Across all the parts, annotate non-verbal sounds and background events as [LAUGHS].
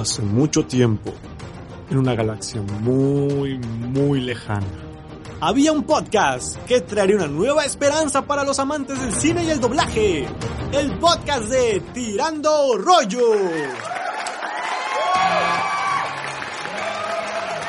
Hace mucho tiempo, en una galaxia muy, muy lejana, había un podcast que traería una nueva esperanza para los amantes del cine y el doblaje. El podcast de Tirando Rollo.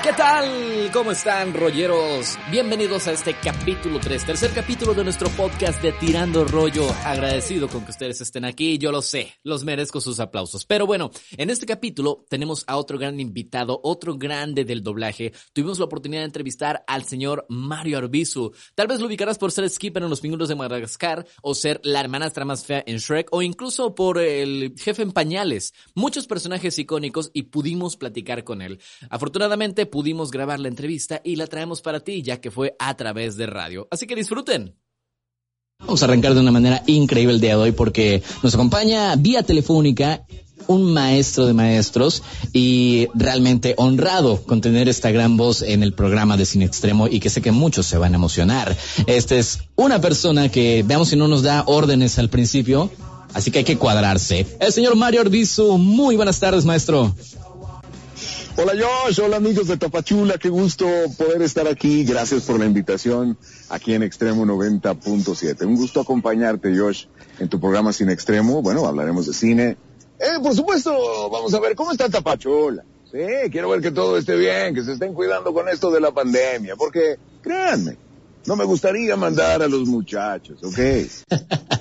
¿Qué tal? ¿Cómo están, rolleros? Bienvenidos a este capítulo 3, tercer capítulo de nuestro podcast de Tirando Rollo. Agradecido con que ustedes estén aquí, yo lo sé, los merezco sus aplausos. Pero bueno, en este capítulo tenemos a otro gran invitado, otro grande del doblaje. Tuvimos la oportunidad de entrevistar al señor Mario Arbizu. Tal vez lo ubicarás por ser Skipper en Los Pingüinos de Madagascar, o ser la hermanastra más fea en Shrek, o incluso por el jefe en pañales. Muchos personajes icónicos y pudimos platicar con él. Afortunadamente, pudimos grabar la entrevista y la traemos para ti, ya que fue a través de radio. Así que disfruten. Vamos a arrancar de una manera increíble el día de hoy porque nos acompaña vía telefónica un maestro de maestros y realmente honrado con tener esta gran voz en el programa de Cine Extremo y que sé que muchos se van a emocionar. Este es una persona que veamos si no nos da órdenes al principio, así que hay que cuadrarse. El señor Mario Orbizu, muy buenas tardes, maestro. Hola Josh, hola amigos de Tapachula, qué gusto poder estar aquí. Gracias por la invitación aquí en Extremo 90.7. Un gusto acompañarte Josh en tu programa Sin Extremo. Bueno, hablaremos de cine. Eh, por supuesto, vamos a ver cómo está Tapachula. Sí, quiero ver que todo esté bien, que se estén cuidando con esto de la pandemia, porque créanme, no me gustaría mandar a los muchachos, ¿ok? [LAUGHS]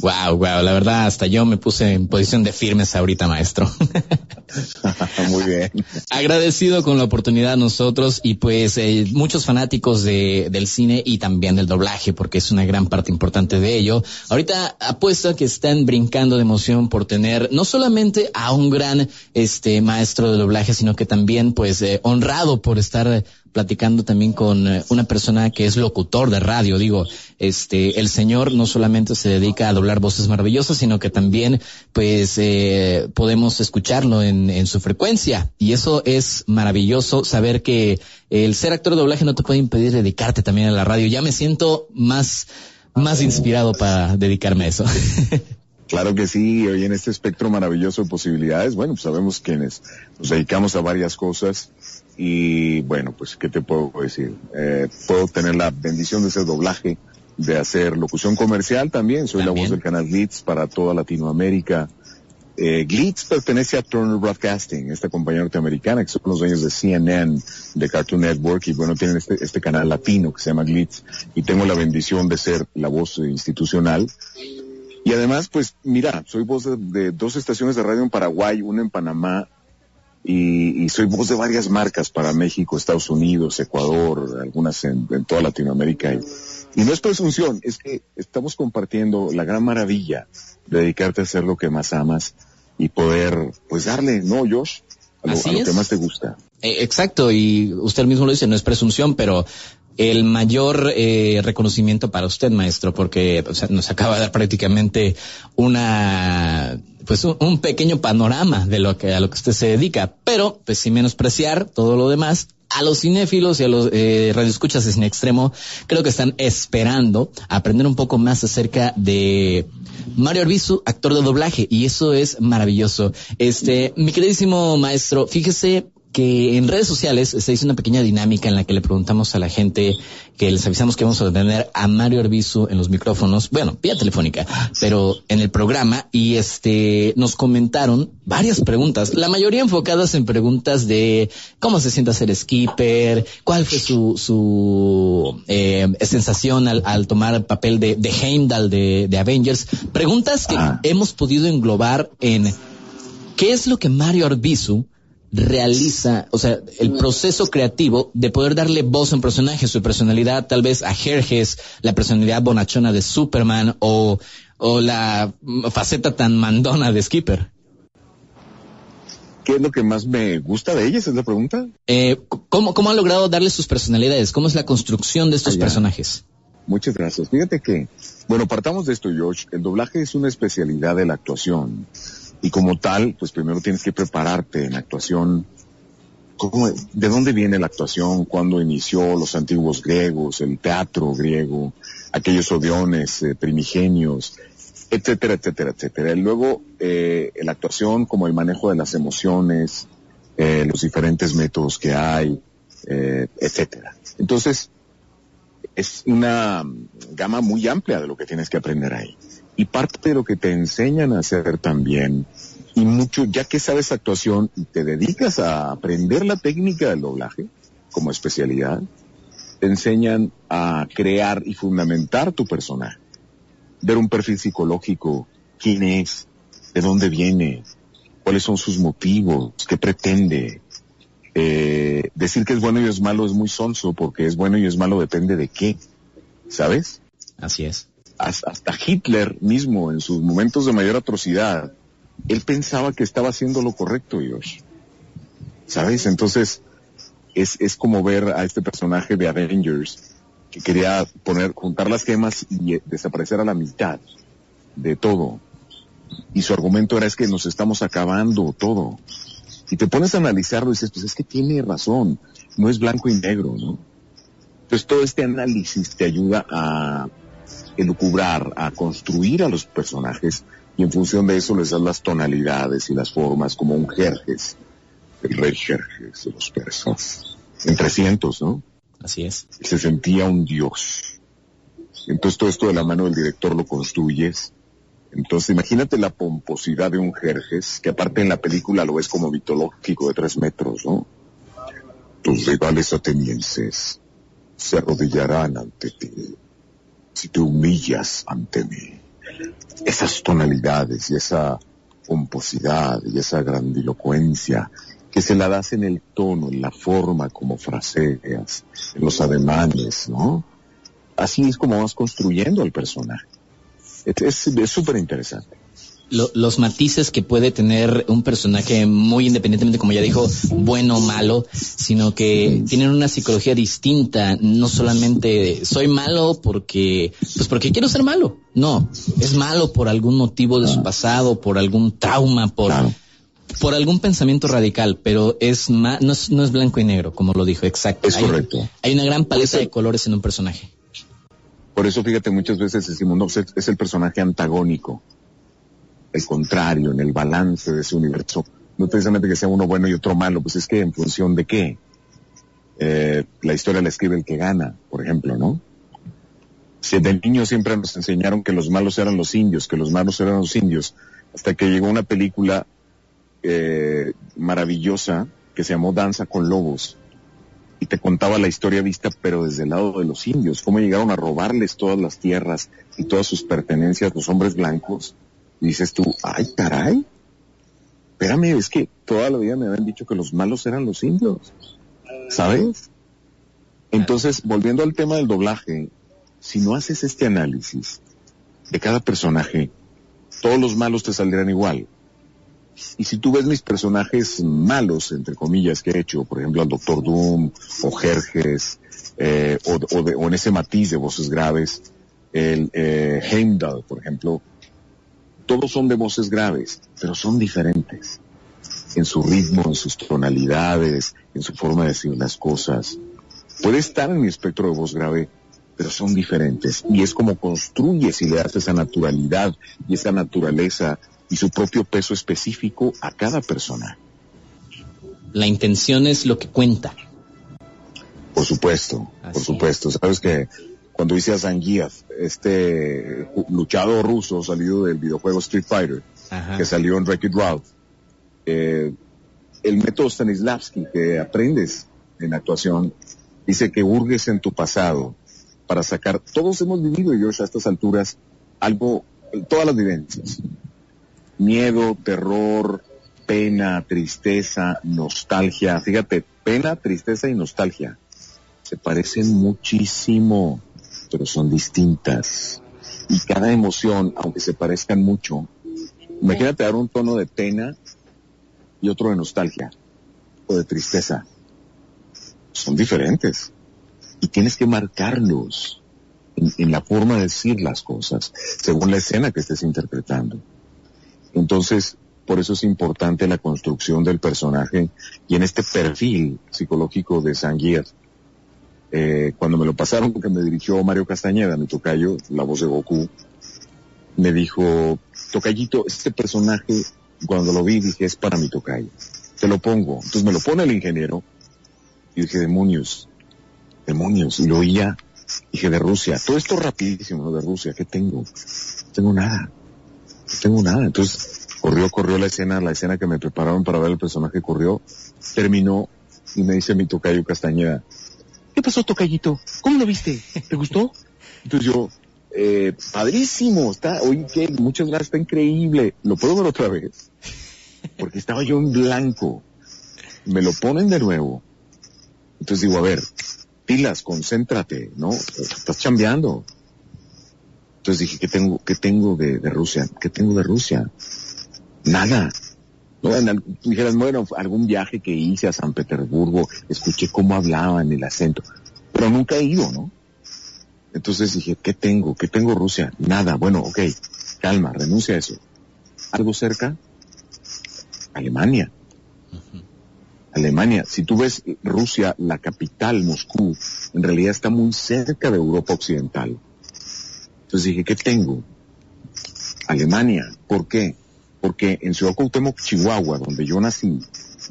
wow, wow, la verdad hasta yo me puse en posición de firmes ahorita, maestro. [LAUGHS] Muy bien. Agradecido con la oportunidad nosotros y pues eh, muchos fanáticos de, del cine y también del doblaje, porque es una gran parte importante de ello. Ahorita apuesto a que están brincando de emoción por tener no solamente a un gran este maestro de doblaje, sino que también pues eh, honrado por estar platicando también con eh, una persona que es locutor de radio. Digo, este, el señor no solamente se dedica a doblar voces maravillosas, sino que también, pues, eh, podemos escucharlo en, en su frecuencia. Y eso es maravilloso saber que el ser actor de doblaje no te puede impedir dedicarte también a la radio. Ya me siento más, más inspirado para dedicarme a eso. [LAUGHS] Claro que sí, hoy en este espectro maravilloso de posibilidades, bueno, pues sabemos quienes nos dedicamos a varias cosas y bueno, pues, ¿qué te puedo decir? Eh, puedo tener la bendición de hacer doblaje, de hacer locución comercial también. Soy la voz del canal Glitz para toda Latinoamérica. Eh, Glitz pertenece a Turner Broadcasting, esta compañía norteamericana que son los dueños de CNN, de Cartoon Network y bueno, tienen este, este canal latino que se llama Glitz y tengo la bendición de ser la voz institucional. Y además, pues mira, soy voz de, de dos estaciones de radio en Paraguay, una en Panamá y, y, soy voz de varias marcas para México, Estados Unidos, Ecuador, algunas en, en toda Latinoamérica. Y, y, no es presunción, es que estamos compartiendo la gran maravilla de dedicarte a hacer lo que más amas y poder, pues darle, ¿no, Josh? A lo, a lo que más te gusta. Eh, exacto, y usted mismo lo dice, no es presunción, pero el mayor eh, reconocimiento para usted, maestro, porque o sea, nos acaba de dar prácticamente una pues un, pequeño panorama de lo que a lo que usted se dedica, pero pues sin menospreciar todo lo demás. A los cinéfilos y a los eh, radioescuchas de Cine Extremo, creo que están esperando aprender un poco más acerca de Mario Arbizu, actor de doblaje, y eso es maravilloso. Este, mi queridísimo maestro, fíjese que en redes sociales se hizo una pequeña dinámica en la que le preguntamos a la gente que les avisamos que vamos a tener a Mario Arbizu en los micrófonos, bueno, vía telefónica, pero en el programa y este nos comentaron varias preguntas, la mayoría enfocadas en preguntas de cómo se siente ser skipper, cuál fue su su eh, sensación al, al, tomar el papel de, de Heimdall de, de Avengers, preguntas que ah. hemos podido englobar en qué es lo que Mario Arbizu realiza, o sea, el proceso creativo de poder darle voz a un personaje, su personalidad tal vez a Jerjes, la personalidad bonachona de Superman o, o la faceta tan mandona de Skipper. ¿Qué es lo que más me gusta de ellas? Es la pregunta. Eh, ¿cómo, ¿Cómo ha logrado darle sus personalidades? ¿Cómo es la construcción de estos Allá. personajes? Muchas gracias. Fíjate que, bueno, partamos de esto, George. El doblaje es una especialidad de la actuación. Y como tal, pues primero tienes que prepararte en actuación. ¿Cómo, ¿De dónde viene la actuación? ¿Cuándo inició los antiguos griegos, el teatro griego, aquellos odiones eh, primigenios? etcétera, etcétera, etcétera. Y luego, eh, la actuación como el manejo de las emociones, eh, los diferentes métodos que hay, eh, etcétera. Entonces, es una gama muy amplia de lo que tienes que aprender ahí. Y parte de lo que te enseñan a hacer también, y mucho, ya que sabes actuación y te dedicas a aprender la técnica del doblaje como especialidad, te enseñan a crear y fundamentar tu personaje ver un perfil psicológico, quién es, de dónde viene, cuáles son sus motivos, qué pretende. Eh, decir que es bueno y es malo es muy sonso porque es bueno y es malo depende de qué, ¿sabes? Así es. Hasta Hitler mismo, en sus momentos de mayor atrocidad, él pensaba que estaba haciendo lo correcto, Josh. ¿Sabes? Entonces, es, es como ver a este personaje de Avengers que quería poner, juntar las gemas y eh, desaparecer a la mitad de todo. Y su argumento era es que nos estamos acabando todo. Y te pones a analizarlo y dices, pues es que tiene razón, no es blanco y negro, ¿no? Entonces todo este análisis te ayuda a elucubrar, a construir a los personajes y en función de eso les das las tonalidades y las formas como un Jerjes, el rey Jerjes de los persas, en 300, ¿no? Así es. Se sentía un dios. Entonces todo esto de la mano del director lo construyes. Entonces imagínate la pomposidad de un Jerjes, que aparte en la película lo ves como mitológico de tres metros, ¿no? Tus rivales atenienses se arrodillarán ante ti si te humillas ante mí. Esas tonalidades y esa pomposidad y esa grandilocuencia que se la das en el tono, en la forma como fraseas, en los ademanes, ¿no? Así es como vas construyendo al personaje. Es súper interesante. Los matices que puede tener un personaje muy independientemente, como ya dijo, bueno o malo, sino que tienen una psicología distinta. No solamente soy malo porque, pues porque quiero ser malo. No, es malo por algún motivo de su pasado, por algún trauma, por, por algún pensamiento radical, pero es no, es, no es blanco y negro, como lo dijo, exacto. Es correcto. Hay una gran paleta de colores en un personaje. Por eso, fíjate, muchas veces decimos, no, es el personaje antagónico, el contrario, en el balance de ese universo. No precisamente que sea uno bueno y otro malo, pues es que en función de qué. Eh, la historia la escribe el que gana, por ejemplo, ¿no? Si de niño siempre nos enseñaron que los malos eran los indios, que los malos eran los indios, hasta que llegó una película eh, maravillosa que se llamó Danza con Lobos y te contaba la historia vista pero desde el lado de los indios, cómo llegaron a robarles todas las tierras y todas sus pertenencias los hombres blancos. Dices tú, ay caray, espérame, es que toda la vida me habían dicho que los malos eran los indios, ¿sabes? Entonces, volviendo al tema del doblaje, si no haces este análisis de cada personaje, todos los malos te saldrán igual. Y si tú ves mis personajes malos, entre comillas, que he hecho, por ejemplo, al Doctor Doom, o Jerjes, eh, o, en ese matiz de voces graves, el eh, Heimdall, por ejemplo, todos son de voces graves, pero son diferentes en su ritmo, en sus tonalidades, en su forma de decir las cosas. Puede estar en mi espectro de voz grave, pero son diferentes. Y es como construyes y le das esa naturalidad y esa naturaleza y su propio peso específico a cada persona. La intención es lo que cuenta. Por supuesto, por supuesto. Sabes que cuando hice a Zangief, este luchador ruso salido del videojuego Street Fighter, que salió en Wreck-It Ralph, eh, el método Stanislavski que aprendes en actuación dice que hurgues en tu pasado para sacar, todos hemos vivido, yo a estas alturas, algo, todas las vivencias, miedo, terror, pena, tristeza, nostalgia. Fíjate, pena, tristeza y nostalgia. Se parecen muchísimo, pero son distintas. Y cada emoción, aunque se parezcan mucho, imagínate dar un tono de pena y otro de nostalgia o de tristeza. Son diferentes. Y tienes que marcarlos en, la forma de decir las cosas, según la escena que estés interpretando. Entonces, por eso es importante la construcción del personaje y en este perfil psicológico de Sanguías. Eh, cuando me lo pasaron, porque me dirigió Mario Castañeda, mi tocayo, la voz de Goku, me dijo, Tocayito, este personaje, cuando lo vi, dije, es para mi tocayo. Te lo pongo. Entonces me lo pone el ingeniero. Y dije, demonios, demonios. Y lo oía, dije, de Rusia. Todo esto rapidísimo. De Rusia. ¿Qué tengo? No tengo nada. No tengo nada. Entonces, corrió, corrió la escena, la escena que me prepararon para ver el personaje corrió, terminó y me dice mi tocayo Castañeda, ¿qué pasó tocayito? ¿Cómo lo viste? ¿Te gustó? Entonces yo, eh, padrísimo, está, oye, ¿qué? Muchas gracias, está increíble. ¿Lo puedo ver otra vez? Porque estaba yo en blanco. Me lo ponen de nuevo. Entonces digo, a ver, pilas, concéntrate, ¿no? Estás chambeando. Entonces dije, ¿qué tengo, qué tengo de, de Rusia? ¿Qué tengo de Rusia? Nada. ¿No? Dijeras, bueno, algún viaje que hice a San Petersburgo, escuché cómo hablaban, el acento, pero nunca he ido, ¿no? Entonces dije, ¿qué tengo? ¿Qué tengo Rusia? Nada. Bueno, ok, calma, renuncia a eso. ¿Algo cerca? Alemania. Alemania. Si tú ves Rusia, la capital, Moscú, en realidad está muy cerca de Europa Occidental. Entonces dije, ¿qué tengo? Alemania. ¿Por qué? Porque en Ciudad Cuauhtémoc, Chihuahua, donde yo nací,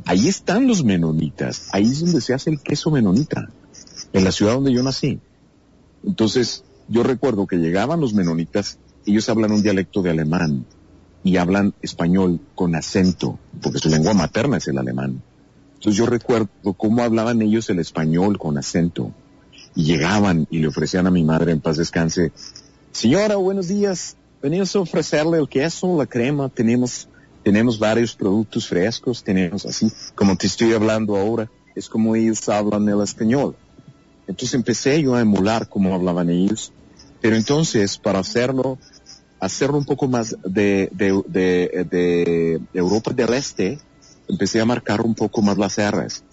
ahí están los menonitas, ahí es donde se hace el queso menonita, en la ciudad donde yo nací. Entonces, yo recuerdo que llegaban los menonitas, ellos hablan un dialecto de alemán y hablan español con acento, porque su lengua materna es el alemán. Entonces yo recuerdo cómo hablaban ellos el español con acento. Y llegaban y le ofrecían a mi madre en paz descanse, señora, buenos días, venimos a ofrecerle el queso, la crema, tenemos, tenemos varios productos frescos, tenemos así, como te estoy hablando ahora, es como ellos hablan el español. Entonces empecé yo a emular cómo hablaban ellos, pero entonces para hacerlo, hacerlo un poco más de, de, de, de Europa del Este, empecé a marcar un poco más las R's,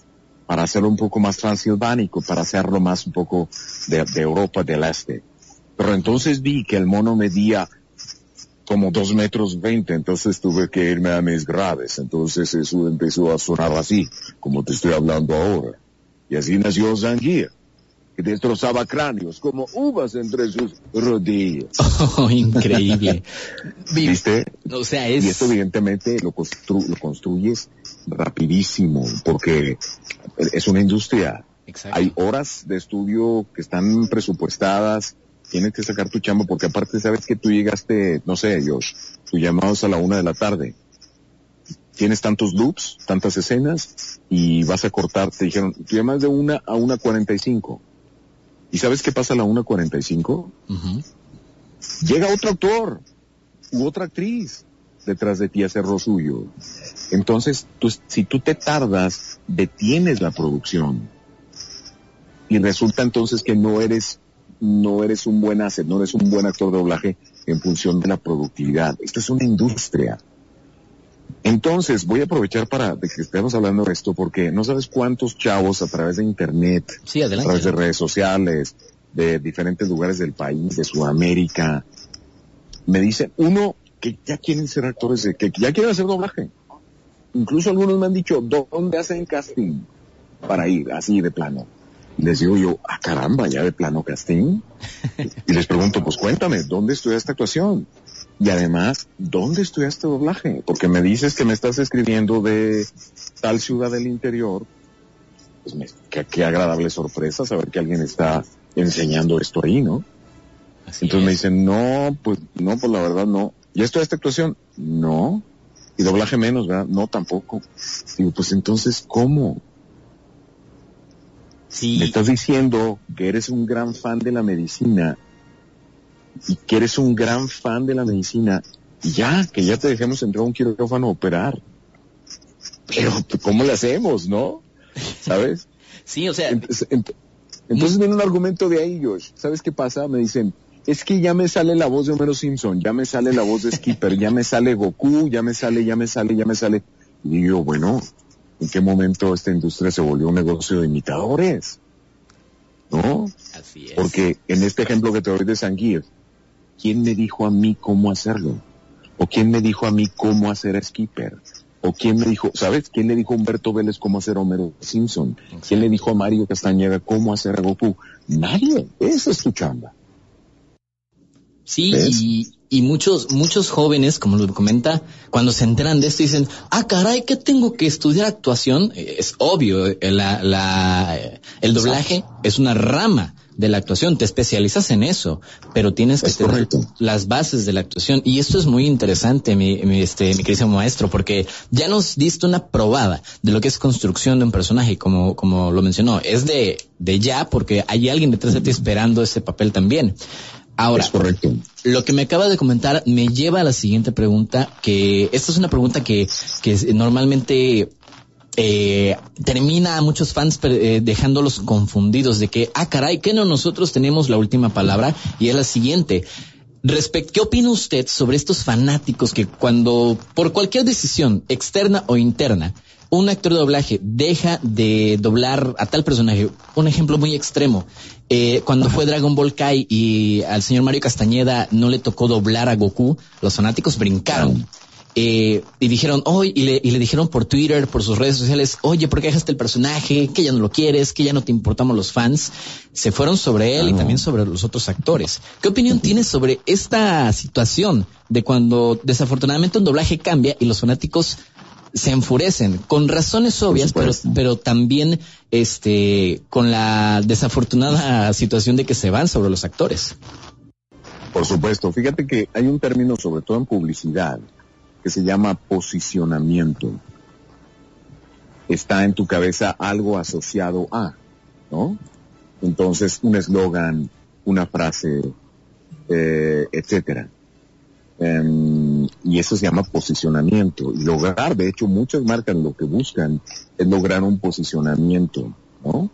para hacerlo un poco más transilvánico, para hacerlo más un poco de, de Europa del Este. Pero entonces vi que el mono medía como dos metros veinte, entonces tuve que irme a mis graves, entonces eso empezó a sonar así, como te estoy hablando ahora. Y así nació Zangier, que destrozaba cráneos como uvas entre sus rodillas. [LAUGHS] Oh, increíble. [LAUGHS] ¿Viste? O sea, es... Y esto evidentemente lo, constru lo construyes rapidísimo, porque es una industria. Exacto. Hay horas de estudio que están presupuestadas, tienes que sacar tu chamba porque aparte sabes que tú llegaste, no sé, Josh, tu llamado es a la una de la tarde. Tienes tantos loops, tantas escenas y vas a cortar, te dijeron, tú llamas de una a una cuarenta y cinco. ¿Y sabes qué pasa a la una cuarenta y cinco? Llega otro actor u otra actriz detrás de ti a hacer lo suyo. Entonces, tú, si tú te tardas, detienes la producción. Y resulta entonces que no eres no eres un buen asset, no eres un buen actor de doblaje en función de la productividad. Esto es una industria. Entonces, voy a aprovechar para de que estemos hablando de esto porque no sabes cuántos chavos a través de internet, sí, a través de redes sociales, de diferentes lugares del país, de Sudamérica, me dicen, uno, que ya quieren ser actores, de, que ya quieren hacer doblaje. Incluso algunos me han dicho, ¿dónde hacen casting para ir así de plano? Les digo yo, ah caramba, ya de plano casting. Y les pregunto, pues cuéntame, ¿dónde estudiaste actuación? Y además, ¿dónde estudiaste doblaje? Porque me dices que me estás escribiendo de tal ciudad del interior. Pues me, qué, qué, agradable sorpresa saber que alguien está enseñando esto ahí, ¿no? Así Entonces es. me dicen, no, pues, no, pues la verdad no. ¿Ya estudiaste actuación? No. Y doblaje menos, ¿verdad? No, tampoco. Digo, pues entonces, ¿cómo? Sí. Me estás diciendo que eres un gran fan de la medicina y que eres un gran fan de la medicina y ya, que ya te dejemos entrar a un quirófano a operar. Pero, ¿cómo le hacemos, no? ¿Sabes? [LAUGHS] Sí, o sea, Entonces, ent- entonces viene un argumento de ahí, Josh. ¿Sabes qué pasa? Me dicen, es que ya me sale la voz de Homero Simpson, ya me sale la voz de Skipper, ya me sale Goku, ya me sale, ya me sale, ya me sale. Y digo, bueno, ¿en qué momento esta industria se volvió un negocio de imitadores? ¿No? así es. Porque en este ejemplo que te doy de Sanguir, ¿quién me dijo a mí cómo hacerlo? ¿O quién me dijo a mí cómo hacer a Skipper? ¿O quién me dijo, sabes, quién le dijo a Humberto Vélez cómo hacer a Homero Simpson? ¿Quién le dijo a Mario Castañeda cómo hacer a Goku? Nadie. Esa es tu chamba. Sí, y, y muchos, muchos jóvenes, como lo comenta, cuando se enteran de esto dicen, ah, caray, ¿qué tengo que estudiar actuación? Es obvio, eh, la, la, el doblaje es una rama de la actuación, te especializas en eso, pero tienes que tener las bases de la actuación. Y esto es muy interesante, mi, mi, este, mi querido maestro, porque ya nos diste una probada de lo que es construcción de un personaje, como, como lo mencionó. Es de, de ya, porque hay alguien detrás de ti esperando ese papel también. Ahora, correcto. lo que me acaba de comentar me lleva a la siguiente pregunta, que esta es una pregunta que, que normalmente eh, termina a muchos fans eh, dejándolos confundidos de que, ah, caray, que no nosotros tenemos la última palabra y es la siguiente. Respecto, ¿qué opina usted sobre estos fanáticos que cuando, por cualquier decisión externa o interna, un actor de doblaje deja de doblar a tal personaje. Un ejemplo muy extremo. Eh, cuando fue Dragon Ball Kai y al señor Mario Castañeda no le tocó doblar a Goku, los fanáticos brincaron. Eh, y dijeron, oye, y le, y le dijeron por Twitter, por sus redes sociales, oye, ¿por qué dejaste el personaje? Que ya no lo quieres, que ya no te importamos los fans. Se fueron sobre él y también sobre los otros actores. ¿Qué opinión tienes sobre esta situación de cuando desafortunadamente un doblaje cambia y los fanáticos se enfurecen con razones obvias, pero, pero también este, con la desafortunada situación de que se van sobre los actores. Por supuesto, fíjate que hay un término, sobre todo en publicidad, que se llama posicionamiento. Está en tu cabeza algo asociado a, ¿no? Entonces, un eslogan, una frase, eh, etcétera. Em, y eso se llama posicionamiento. Y lograr, de hecho, muchas marcas lo que buscan es lograr un posicionamiento, ¿no?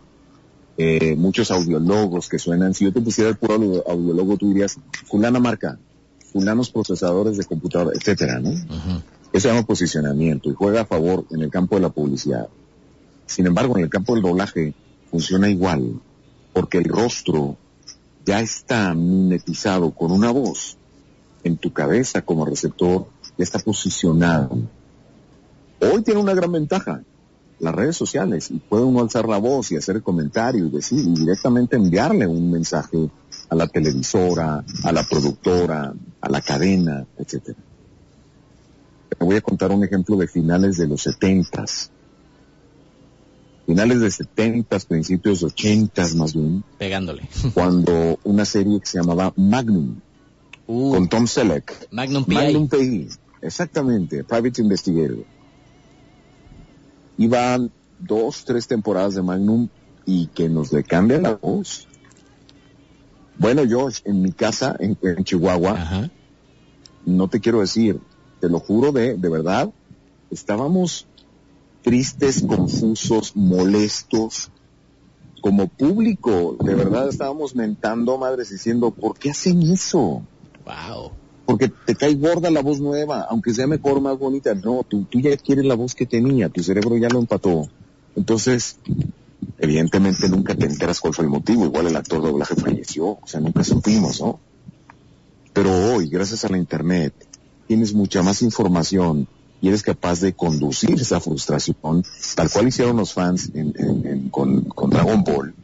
Eh, muchos audiólogos que suenan, si yo te pusiera el puro audiólogo, tú dirías, fulana marca, fulanos procesadores de computadora, etcétera, ¿no? Eso se llama posicionamiento y juega a favor en el campo de la publicidad. Sin embargo, en el campo del doblaje funciona igual, porque el rostro ya está mimetizado con una voz en tu cabeza como receptor ya está posicionado. Hoy tiene una gran ventaja, las redes sociales, y puede uno alzar la voz y hacer el comentario y decir, y directamente enviarle un mensaje a la televisora, a la productora, a la cadena, etcétera. Te voy a contar un ejemplo de finales de los setentas. Finales de setentas, principios de ochentas más bien. Pegándole. Cuando una serie que se llamaba Magnum, Uh. con Tom Selleck. Magnum PI. Magnum PI. Exactamente, Private Investigator. Iban dos, tres temporadas de Magnum y que nos le cambia la voz. Bueno, Josh, en mi casa, en, Chihuahua, no te quiero decir, te lo juro de, de verdad, estábamos tristes, confusos, molestos, como público, de verdad estábamos mentando madres diciendo, ¿por qué hacen eso? Wow. Porque te cae gorda la voz nueva, aunque sea mejor, más bonita. No, tú, tú ya quieres la voz que tenía, tu cerebro ya lo empató. Entonces, evidentemente nunca te enteras cuál fue el motivo. Igual el actor doblaje falleció, o sea, nunca supimos, ¿no? Pero hoy, gracias a la internet, tienes mucha más información y eres capaz de conducir esa frustración, tal cual hicieron los fans con, con Dragon Ball,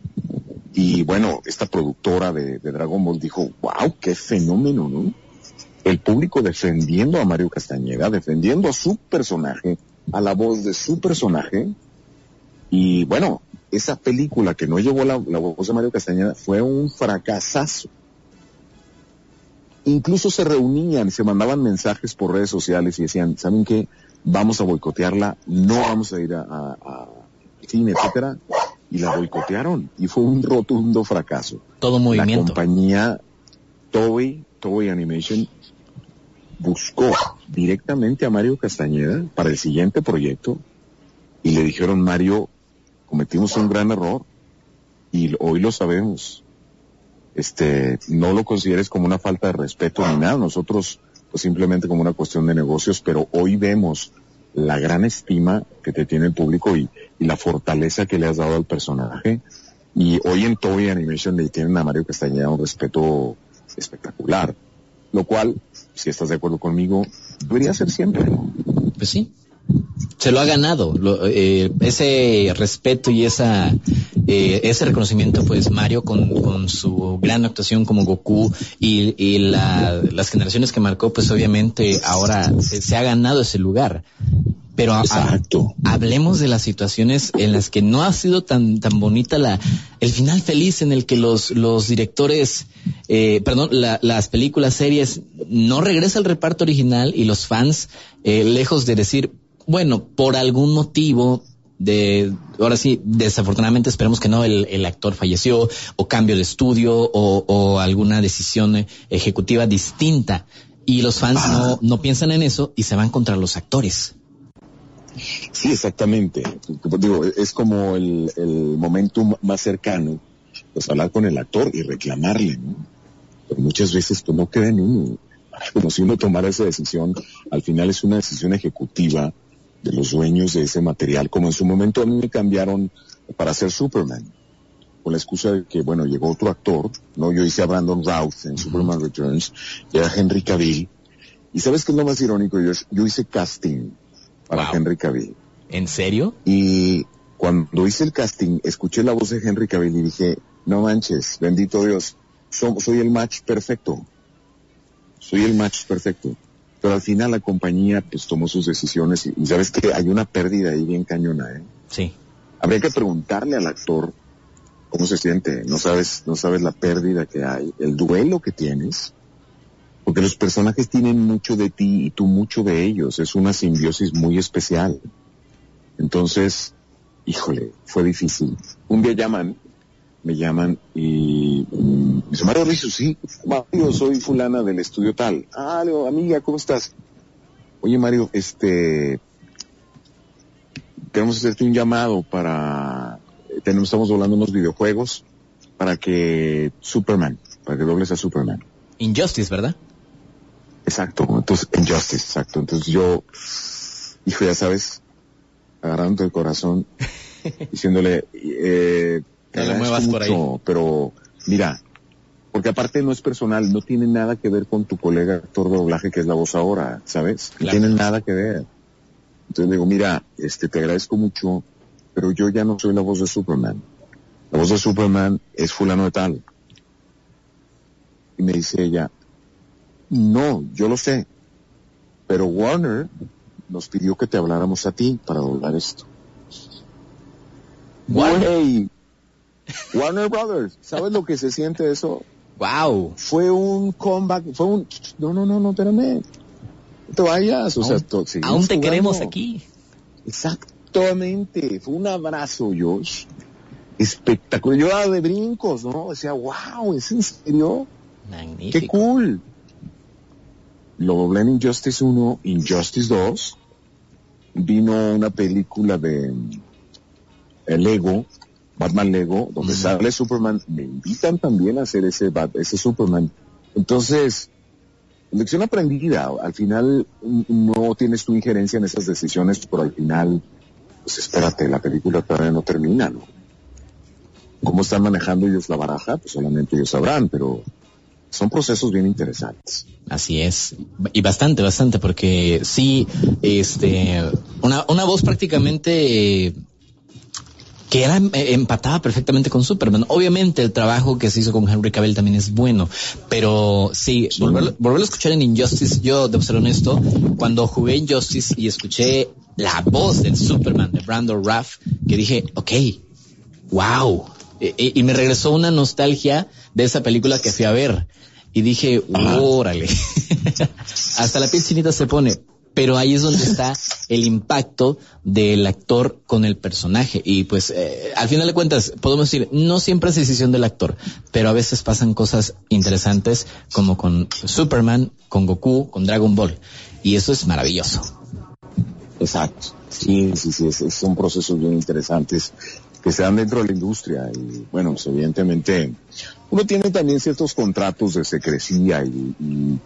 y bueno, esta productora de, Dragon Ball dijo, wow, qué fenómeno, ¿no? El público defendiendo a Mario Castañeda, defendiendo a su personaje, a la voz de su personaje. Y bueno, esa película que no llevó la, voz de Mario Castañeda fue un fracasazo. Incluso se reunían, se mandaban mensajes por redes sociales y decían, ¿saben qué? Vamos a boicotearla, no vamos a ir a, a cine, etcétera y la boicotearon y fue un rotundo fracaso. Todo movimiento. La compañía Toei, Toei Animation buscó directamente a Mario Castañeda para el siguiente proyecto y le dijeron, Mario, cometimos un gran error y hoy lo sabemos. Este, no lo consideres como una falta de respeto ni nada, nosotros pues simplemente como una cuestión de negocios, pero hoy vemos la gran estima que te tiene el público y, la fortaleza que le has dado al personaje. Y hoy en Toy Animation le tienen a Mario Castañeda un respeto espectacular. Lo cual, si estás de acuerdo conmigo, debería ser siempre. Pues sí. Se lo ha ganado. eh, ese respeto y esa eh, ese reconocimiento, pues Mario con, su gran actuación como Goku y, las generaciones que marcó, pues obviamente ahora se, ha ganado ese lugar. Pero hablemos de las situaciones en las que no ha sido tan, tan bonita la, el final feliz en el que los, los directores, eh, perdón, las películas, series, no regresa al reparto original y los fans, eh, lejos de decir, bueno, por algún motivo de, ahora sí, desafortunadamente esperemos que no, el, actor falleció o cambio de estudio o, alguna decisión ejecutiva distinta. Y los fans no, no piensan en eso y se van contra los actores. Sí, exactamente. Digo, es como el, el momento más cercano, pues hablar con el actor y reclamarle, ¿no? Pero muchas veces pues no queda en uno. Como si uno tomara esa decisión, al final es una decisión ejecutiva de los dueños de ese material, como en su momento a mí me cambiaron para hacer Superman, con la excusa de que, bueno, llegó otro actor, ¿no? Yo hice a Brandon Routh en Superman Returns, y era Henry Cavill, y ¿sabes qué es lo más irónico? Yo, yo hice casting para Henry Cavill. ¿En serio? Y cuando hice el casting, escuché la voz de Henry Cavill y dije, no manches, bendito Dios, soy el match perfecto. Soy el match perfecto. Pero al final la compañía pues tomó sus decisiones y, sabes que hay una pérdida ahí bien cañona, ¿eh? Sí. Habría que preguntarle al actor cómo se siente. No sabes, no sabes la pérdida que hay, el duelo que tienes. Porque los personajes tienen mucho de ti y tú mucho de ellos. Es una simbiosis muy especial. Entonces, híjole, fue difícil. Un día llaman me llaman y me dice, Mario Rizzo, sí, Mario, soy fulana del estudio tal. Ah, amiga, ¿cómo estás? Oye, Mario, este, queremos hacerte un llamado para, tenemos, estamos volando unos videojuegos para que Superman, para que dobles a Superman. Injustice, ¿verdad? Exacto, entonces, Injustice, exacto. Entonces yo, hijo, ya sabes, agarrando el corazón, [LAUGHS] diciéndole, eh, pero mira, porque aparte no es personal, no tiene nada que ver con tu colega actor de doblaje que es la voz ahora, ¿sabes? No tiene nada que ver. Entonces digo, mira, este, te agradezco mucho, pero yo ya no soy la voz de Superman. La voz de Superman es fulano de tal. Y me dice ella, no, yo lo sé, pero Warner nos pidió que te habláramos a ti para doblar esto. Güey, Warner Brothers, ¿sabes lo que se siente eso? Wow. Fue un comeback, fue un, no, no, no, no, espérame. Te vayas, o sea, aún te queremos aquí. Exactamente, fue un abrazo, Josh. Espectacular. Yo daba de brincos, ¿no? Decía, wow, ¿es en serio? Magnífico. Qué cool. Lo doblé en Injustice 1, Injustice 2. Vino una película de El Ego, Batman Lego, donde sale Superman, me invitan también a hacer ese, ese Superman. Entonces, lección aprendida, al final no tienes tu injerencia en esas decisiones, pero al final, pues espérate, la película todavía no termina, ¿no? ¿Cómo están manejando ellos la baraja? Pues solamente ellos sabrán, pero son procesos bien interesantes. Así es. Y bastante, bastante, porque sí, este, una, una voz prácticamente que era eh, empataba perfectamente con Superman. Obviamente el trabajo que se hizo con Henry Cavill también es bueno, pero sí, volverlo, a escuchar en Injustice, yo debo ser honesto, cuando jugué Injustice y escuché la voz del Superman de Brandon Ruff, que dije, ok, wow, y, me regresó una nostalgia de esa película que fui a ver. Y dije, órale, [LAUGHS] hasta la piel chinita se pone, pero ahí es donde está el impacto del actor con el personaje. Y pues, eh, al final de cuentas, podemos decir, no siempre es decisión del actor, pero a veces pasan cosas interesantes como con Superman, con Goku, con Dragon Ball. Y eso es maravilloso. Exacto. Sí, sí, sí, son procesos bien interesantes que se dan dentro de la industria. Y bueno, pues evidentemente uno tiene también ciertos contratos de secrecía y,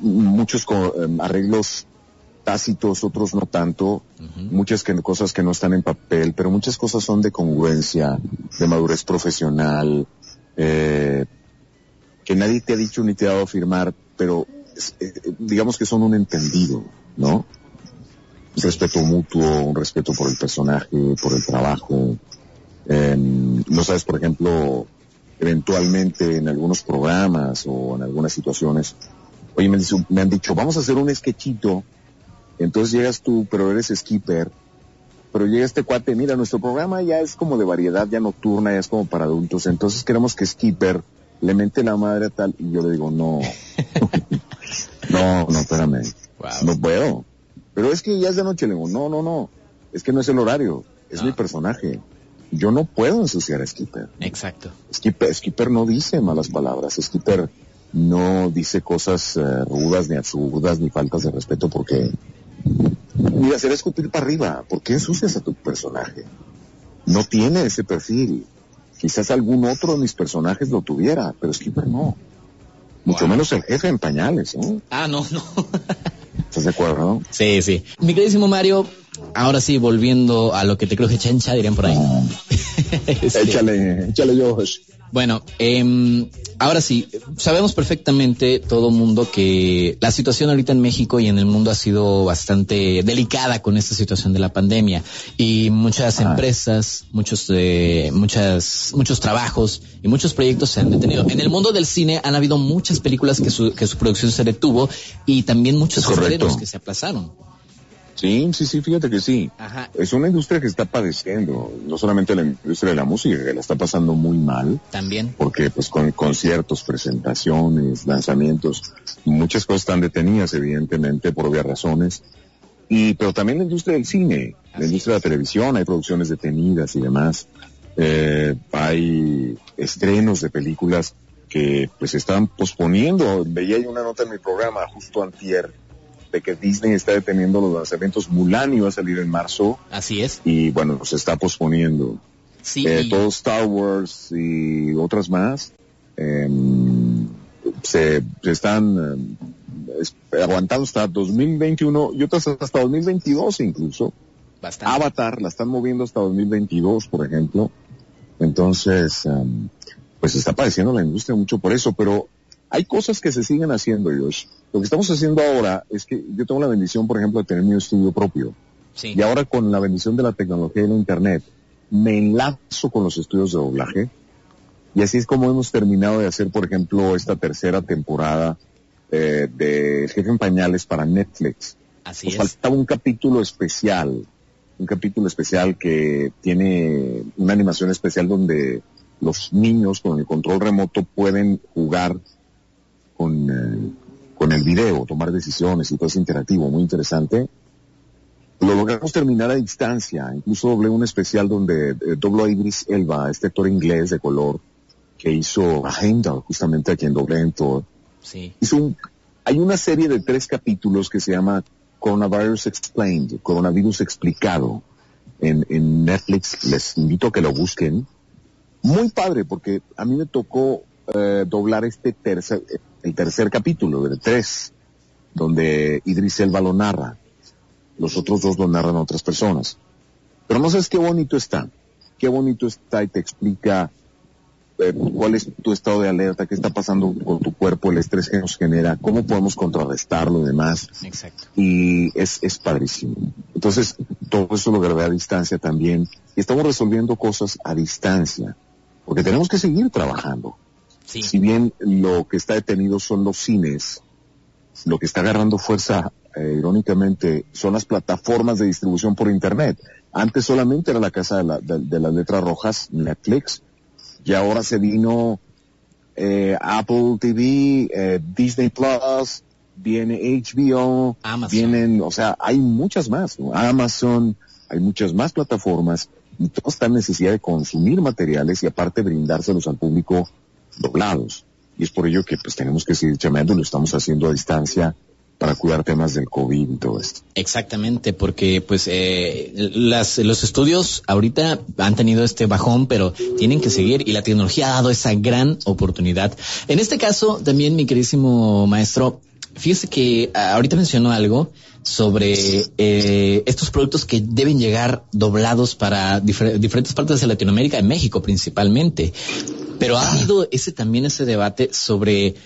muchos em, arreglos tácitos, otros no tanto, muchas cosas que no están en papel, pero muchas cosas son de congruencia, de madurez profesional, eh, que nadie te ha dicho ni te ha dado a firmar, pero eh, digamos que son un entendido, ¿no? Un respeto mutuo, un respeto por el personaje, por el trabajo, em, no sabes, por ejemplo, eventualmente en algunos programas o en algunas situaciones, oye, me, me han dicho, vamos a hacer un sketchito, entonces llegas tú, pero eres skipper, pero llega este cuate, mira, nuestro programa ya es como de variedad, ya nocturna, ya es como para adultos, entonces queremos que Skipper le mente la madre a tal, y yo le digo, no, [LAUGHS] no, no, espérame, no puedo. Pero es que ya es de noche, le digo, no, no, no, es que no es el horario, es mi personaje. Yo no puedo ensuciar a Skipper. Exacto. Skipper, Skipper no dice malas palabras, Skipper no dice cosas eh, rudas, ni absurdas, ni faltas de respeto, porque Mira, se va a escupir para arriba. ¿Por qué ensucias a tu personaje? No tiene ese perfil. Quizás algún otro de mis personajes lo tuviera, pero Skipper no. Mucho menos el jefe en pañales, ¿no? Ah, no, no. [LAUGHS] ¿Estás de acuerdo? Sí, sí. Mi queridísimo Mario, ahora sí, volviendo a lo que te creo que chencha, dirían por ahí. [LAUGHS] Échale, échale yo, Bueno, eh, ahora sí, sabemos perfectamente todo mundo que la situación ahorita en México y en el mundo ha sido bastante delicada con esta situación de la pandemia y muchas empresas, muchos eh, muchas muchos trabajos y muchos proyectos se han detenido. En el mundo del cine han habido muchas películas que su, que su producción se detuvo y también muchos estrenos que se aplazaron. Sí, sí, sí, fíjate que sí. Es una industria que está padeciendo, no solamente la industria de la música, que la está pasando muy mal. También. Porque pues con conciertos, presentaciones, lanzamientos, muchas cosas están detenidas, evidentemente, por obvias razones. Y, pero también la industria del cine, la industria de la televisión, hay producciones detenidas y demás. Eh, hay estrenos de películas que pues están posponiendo. Veía una nota en mi programa justo antier de que Disney está deteniendo los lanzamientos. Mulan iba a salir en marzo. Así es. Y bueno, se está posponiendo. Sí. Eh, todo Star Wars y otras más em, se, están eh, aguantando hasta 2021 y otras hasta 2022 incluso. Bastante. Avatar la están moviendo hasta 2022, por ejemplo. Entonces, em, pues está padeciendo la industria mucho por eso, pero hay cosas que se siguen haciendo, Josh. Lo que estamos haciendo ahora es que yo tengo la bendición, por ejemplo, de tener mi estudio propio. Sí. Y ahora con la bendición de la tecnología y la internet, me enlazo con los estudios de doblaje. Y así es como hemos terminado de hacer, por ejemplo, esta tercera temporada eh, de Jefe en Pañales para Netflix. Así Nos es. faltaba un capítulo especial, un capítulo especial que tiene una animación especial donde los niños con el control remoto pueden jugar con, eh, con el video, tomar decisiones y todo es interactivo, muy interesante. Lo logramos terminar a distancia, incluso doblé un especial donde eh, dobló a Idris Elba, este actor inglés de color, que hizo a Heimdall, justamente a quien doblé en Thor. Sí. Hizo un, hay una serie de tres capítulos que se llama Coronavirus Explained, Coronavirus Explicado, en, en Netflix. Les invito a que lo busquen. Muy padre, porque a mí me tocó eh, doblar este tercer, el tercer capítulo de tres, donde Idris Elba lo narra. Los otros dos lo narran otras personas. Pero no sabes qué bonito está. Qué bonito está y te explica eh, cuál es tu estado de alerta, qué está pasando con tu cuerpo, el estrés que nos genera, cómo podemos contrarrestarlo y demás. Exacto. Y es, es padrísimo. Entonces, todo eso lo grabé a distancia también. Y estamos resolviendo cosas a distancia. Porque tenemos que seguir trabajando. Sí. Si bien lo que está detenido son los cines, lo que está agarrando fuerza, eh, irónicamente, son las plataformas de distribución por Internet. Antes solamente era la casa de, la- de- de las letras rojas, Netflix, y ahora se vino eh, Apple TV, eh, Disney Plus, viene HBO, Amazon. vienen, o sea, hay muchas más, ¿no? Amazon, hay muchas más plataformas y todas están en necesidad de consumir materiales y aparte brindárselos al público doblados. Y es por ello que pues tenemos que seguir chamando, lo estamos haciendo a distancia para cuidar temas del COVID y todo esto. Exactamente, porque pues eh, las, los estudios ahorita han tenido este bajón, pero tienen que seguir y la tecnología ha dado esa gran oportunidad. En este caso, también mi queridísimo maestro, fíjese que ah, ahorita mencionó algo sobre eh, estos productos que deben llegar doblados para difer- diferentes partes de Latinoamérica, en México principalmente. Pero ha habido ese también ese debate sobre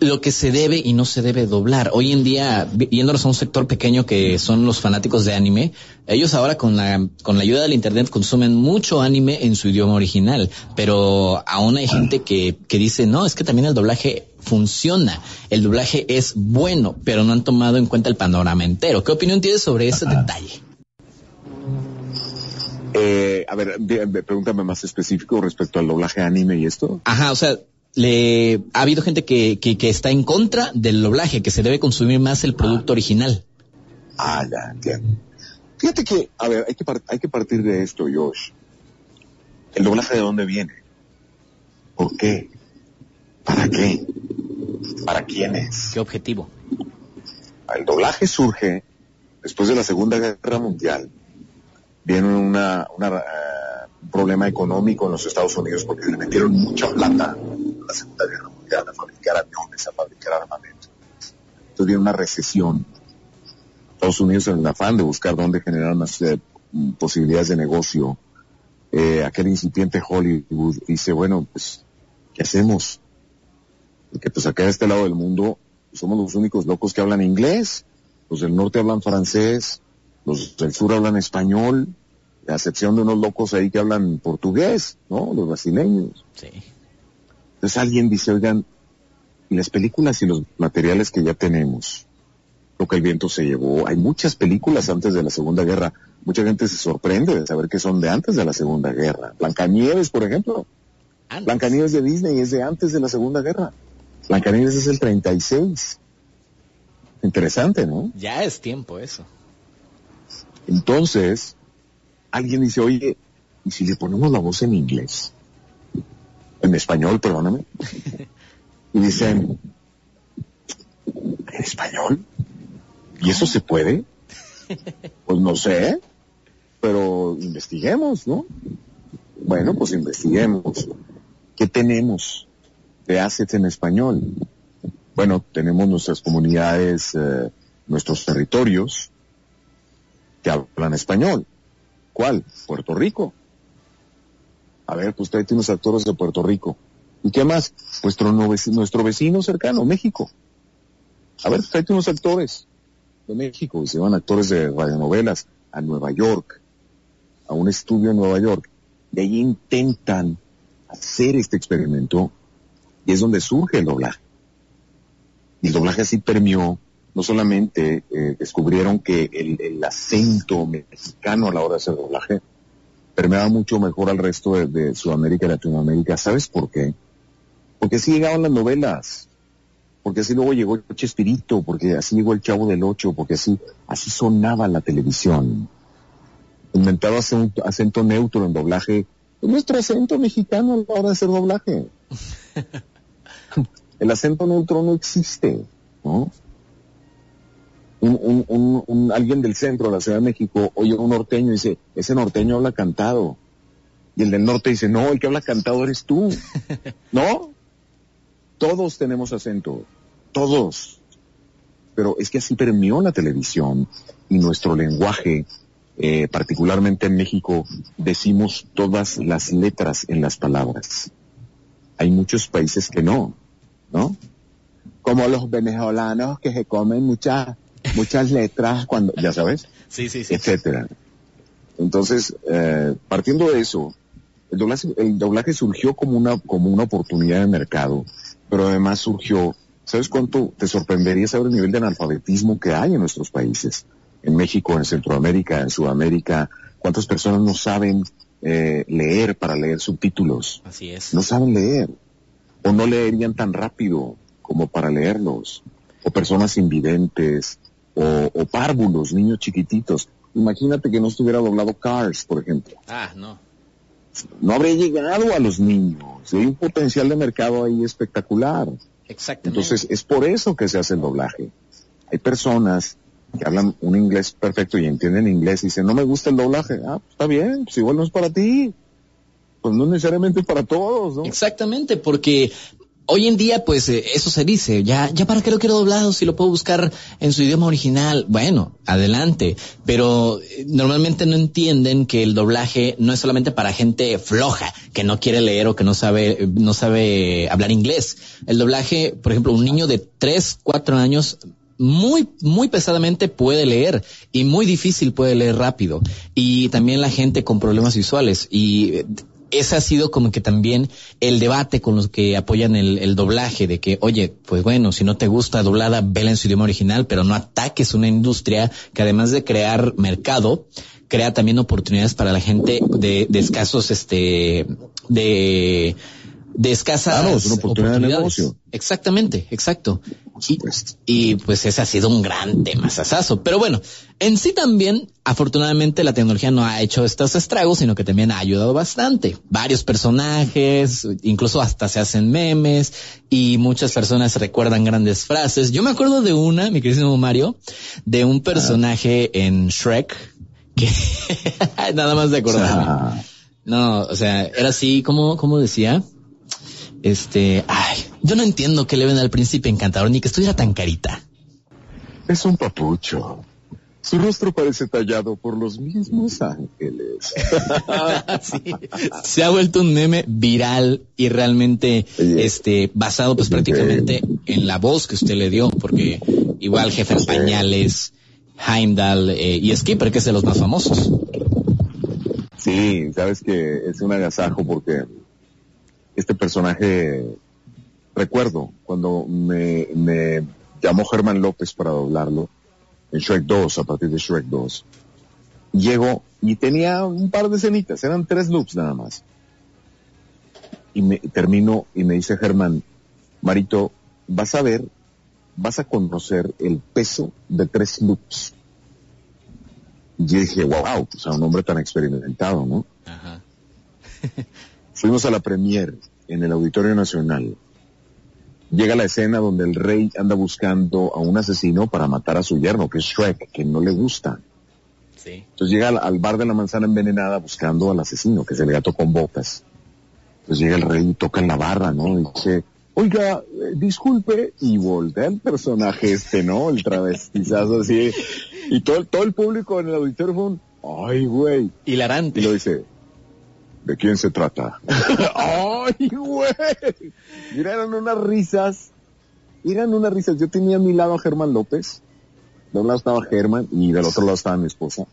lo que se debe y no se debe doblar. Hoy en día, yéndonos a un sector pequeño que son los fanáticos de anime, ellos ahora con la, con la ayuda del internet consumen mucho anime en su idioma original, pero aún hay gente que, que dice, no, es que también el doblaje funciona, el doblaje es bueno, pero no han tomado en cuenta el panorama entero. ¿Qué opinión tienes sobre ese detalle? Eh, a ver, pregúntame más específico respecto al doblaje anime y esto. Ajá, o sea, le ha habido gente que, que, está en contra del doblaje, que se debe consumir más el producto original. Ah, ya entiendo. Fíjate que, a ver, hay que, hay que partir de esto, Josh. ¿El doblaje de dónde viene? ¿Por qué? ¿Para qué? ¿Para quiénes? ¿Qué objetivo? El doblaje surge después de la Segunda Guerra Mundial. Viene una, una uh, un problema económico en los Estados Unidos porque le metieron mucha plata la Segunda Guerra Mundial, a fabricar aviones, a fabricar armamento. Entonces viene una recesión. Estados Unidos en el afán de buscar dónde generar más eh, posibilidades de negocio, eh, aquel incipiente Hollywood dice, bueno, pues, ¿qué hacemos? Porque pues acá de este lado del mundo somos los únicos locos que hablan inglés. Los del norte hablan francés, los del sur hablan español, a excepción de unos locos ahí que hablan portugués, ¿no? Los brasileños. Sí. Entonces alguien dice, oigan, las películas y los materiales que ya tenemos, lo que el viento se llevó, hay muchas películas antes de la Segunda Guerra. Mucha gente se sorprende de saber que son de antes de la Segunda Guerra. Blancanieves, por ejemplo. Blancanieves de Disney es de antes de la Segunda Guerra. Blancanieves es el 36. Interesante, ¿no? Ya es tiempo eso. Entonces, alguien dice, oye, ¿y si le ponemos la voz en inglés? en español, perdóname, [LAUGHS] y dicen, ¿en español? ¿Y eso se puede? [LAUGHS] Pues no sé, pero investiguemos, ¿no? Bueno, pues investiguemos. ¿Qué tenemos de assets en español? Bueno, tenemos nuestras comunidades, eh, nuestros territorios que hablan español. ¿Cuál? Puerto Rico. A ver, pues tráete unos actores de Puerto Rico. ¿Y qué más? Nuestro, nuestro vecino cercano, México. A ver, tráete unos actores de México. Se van actores de radionovelas a Nueva York, a un estudio en Nueva York. Y ahí intentan hacer este experimento y es donde surge el doblaje. Y el doblaje así permeó, no solamente eh, descubrieron que el, el acento mexicano a la hora de hacer doblaje permeaba mucho mejor al resto de, Sudamérica y Latinoamérica. ¿Sabes por qué? Porque así llegaban las novelas, porque así luego llegó Chespirito, porque así llegó el Chavo del Ocho, porque así, así sonaba la televisión. Inventaba acento, acento neutro en doblaje. Nuestro acento mexicano a la hora de hacer doblaje. [LAUGHS] [LAUGHS] el acento neutro no existe, ¿no? un, un, un, alguien del centro de la Ciudad de México oye un norteño y dice, ese norteño habla cantado. Y el del norte dice, no, el que habla cantado eres tú. [LAUGHS] ¿No? Todos tenemos acento. Todos. Pero es que así permeó la televisión y nuestro lenguaje, eh, particularmente en México, decimos todas las letras en las palabras. Hay muchos países que no, ¿no? Como los venezolanos que se comen muchas muchas letras cuando, ya sabes, [LAUGHS] sí, sí, sí. etcétera. Entonces, eh, partiendo de eso, el doblaje, el doblaje surgió como una, como una oportunidad de mercado, pero además surgió, ¿sabes cuánto te sorprendería saber el nivel de analfabetismo que hay en nuestros países? En México, en Centroamérica, en Sudamérica, cuántas personas no saben eh, leer para leer subtítulos. Así es. No saben leer. O no leerían tan rápido como para leerlos. O personas invidentes, o, párvulos, niños chiquititos. Imagínate que no estuviera doblado Cars, por ejemplo. Ah, no. No habría llegado a los niños. Hay un potencial de mercado ahí espectacular. Exactamente. Entonces, es por eso que se hace el doblaje. Hay personas que hablan un inglés perfecto y entienden inglés y dicen, no me gusta el doblaje. Ah, pues está bien, pues igual no es para ti. Pues no necesariamente para todos, ¿no? Exactamente, porque hoy en día, pues eh, eso se dice, ya, ya para qué lo quiero doblado si lo puedo buscar en su idioma original. Bueno, adelante. Pero eh, normalmente no entienden que el doblaje no es solamente para gente floja, que no quiere leer o que no sabe, no sabe hablar inglés. El doblaje, por ejemplo, un niño de tres, cuatro años muy, muy pesadamente puede leer y muy difícil puede leer rápido. Y también la gente con problemas visuales. Y eh, ese ha sido como que también el debate con los que apoyan el, doblaje, de que, oye, pues bueno, si no te gusta doblada, vela en su idioma original, pero no ataques una industria que además de crear mercado, crea también oportunidades para la gente de, de escasos, este, de, de escasas claro, es una oportunidad de negocio. Exactamente, exacto. Y, pues ese ha sido un gran tema, sasazo. Pero bueno, en sí también, afortunadamente, la tecnología no ha hecho estos estragos, sino que también ha ayudado bastante. Varios personajes, incluso hasta se hacen memes y muchas personas recuerdan grandes frases. Yo me acuerdo de una, mi querido Mario, de un personaje en Shrek que [LAUGHS] nada más de acordarme. No, o sea, era así, como, como decía? Este, ay, yo no entiendo que le ven al príncipe encantador ni que estuviera tan carita. Es un papucho. Su rostro parece tallado por los mismos ángeles. [LAUGHS] Se ha vuelto un meme viral y realmente este basado pues prácticamente en la voz que usted le dio, porque igual jefe en pañales, Heimdall eh, y Skipper, que es de los más famosos. Sí, sabes que es un agasajo porque este personaje, recuerdo cuando me, me llamó Germán López para doblarlo en Shrek 2, a partir de Shrek 2. Llego y tenía un par de escenitas, eran tres loops nada más. Y me termino y me dice Germán, Marito, vas a ver, vas a conocer el peso de tres loops. Y yo dije, wow, pues a un hombre tan experimentado, ¿no? Ajá. [LAUGHS] Fuimos a la premier en el Auditorio Nacional. Llega la escena donde el rey anda buscando a un asesino para matar a su yerno, que es Shrek, que no le gusta. Sí. Entonces llega al, bar de la manzana envenenada buscando al asesino, que es el gato con botas. Entonces llega el rey y toca en la barra, ¿no? Y dice, oiga, eh, disculpe, y voltea el personaje este, ¿no? El travestizazo así. Y todo, todo el público en el auditorio fue un, ay, güey. Hilarante. Y lo dice, ¿De quién se trata? [LAUGHS] ¡Ay, güey! Mira, unas risas. Eran unas risas. Yo tenía a mi lado a Germán López. De un lado estaba Germán y del otro lado estaba mi esposa.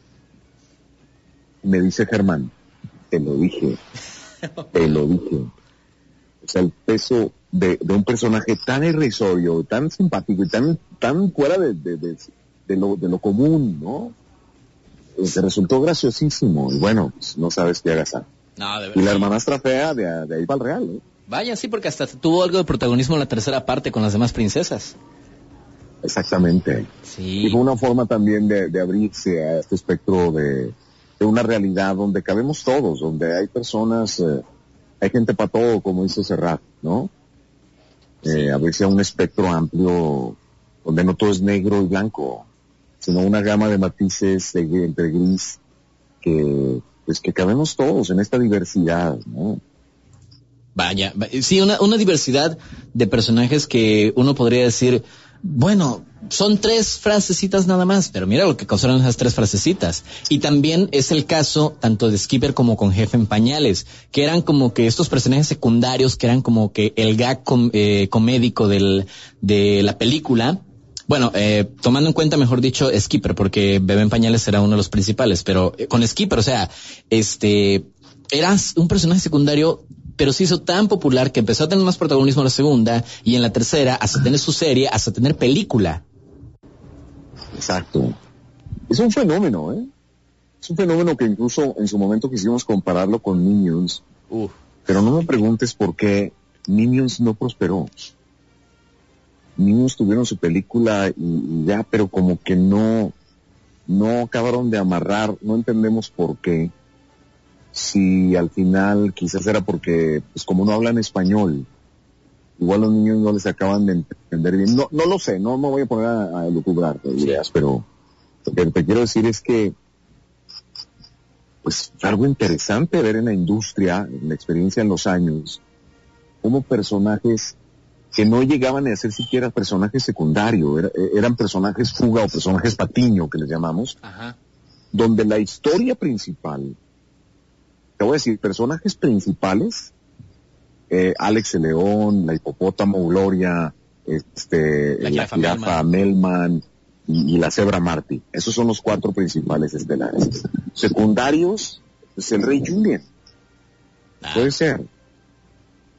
Me dice Germán, te lo dije. Te lo dije. O sea, el peso de, un personaje tan irrisorio, tan simpático y tan, tan fuera de, de, lo, de lo común, ¿no? Eh, te resultó graciosísimo. Y bueno, pues, no sabes qué hagas. Y la hermanastra fea de, ahí para el real, Vaya, sí, porque hasta tuvo algo de protagonismo en la tercera parte con las demás princesas. Exactamente. Sí. Y fue una forma también de, abrirse a este espectro de, una realidad donde cabemos todos, donde hay personas, eh, hay gente para todo, como dice Serrat, ¿no? Eh, abrirse a un espectro amplio donde no todo es negro y blanco, sino una gama de matices entre gris que pues que cabemos todos en esta diversidad, ¿no? Vaya, sí, una, una diversidad de personajes que uno podría decir, bueno, son tres frasecitas nada más, pero mira lo que causaron esas tres frasecitas. Y también es el caso tanto de Skipper como con Jefe en Pañales, que eran como que estos personajes secundarios, que eran como que el gag eh, comédico del, de la película, bueno, eh, tomando en cuenta, mejor dicho, Skipper, porque Bebé en Pañales era uno de los principales, pero eh, con Skipper, o sea, este, era un personaje secundario, pero se hizo tan popular que empezó a tener más protagonismo en la segunda y en la tercera, hasta tener su serie, hasta tener película. Exacto. Es un fenómeno, ¿eh? Es un fenómeno que incluso en su momento quisimos compararlo con Minions. Pero no me preguntes por qué Minions no prosperó niños tuvieron su película y, ya, pero como que no, no acabaron de amarrar, no entendemos por qué. Si al final quizás era porque, pues como no hablan español, igual los niños no les acaban de entender bien. No, no lo sé, no me voy a poner a, a lucubrar ideas, pero lo que te quiero decir es que, pues algo interesante ver en la industria, en la experiencia en los años, como personajes que no llegaban a ser siquiera personajes secundarios, eran personajes fuga o personajes patiño que les llamamos, donde la historia principal, te voy a decir, personajes principales, eh, Alex el León, la hipopótamo Gloria, este, la, jirafa Melman, y, la cebra Marty. Esos son los cuatro principales estelares. Secundarios, pues el rey Julian. Ah. Puede ser.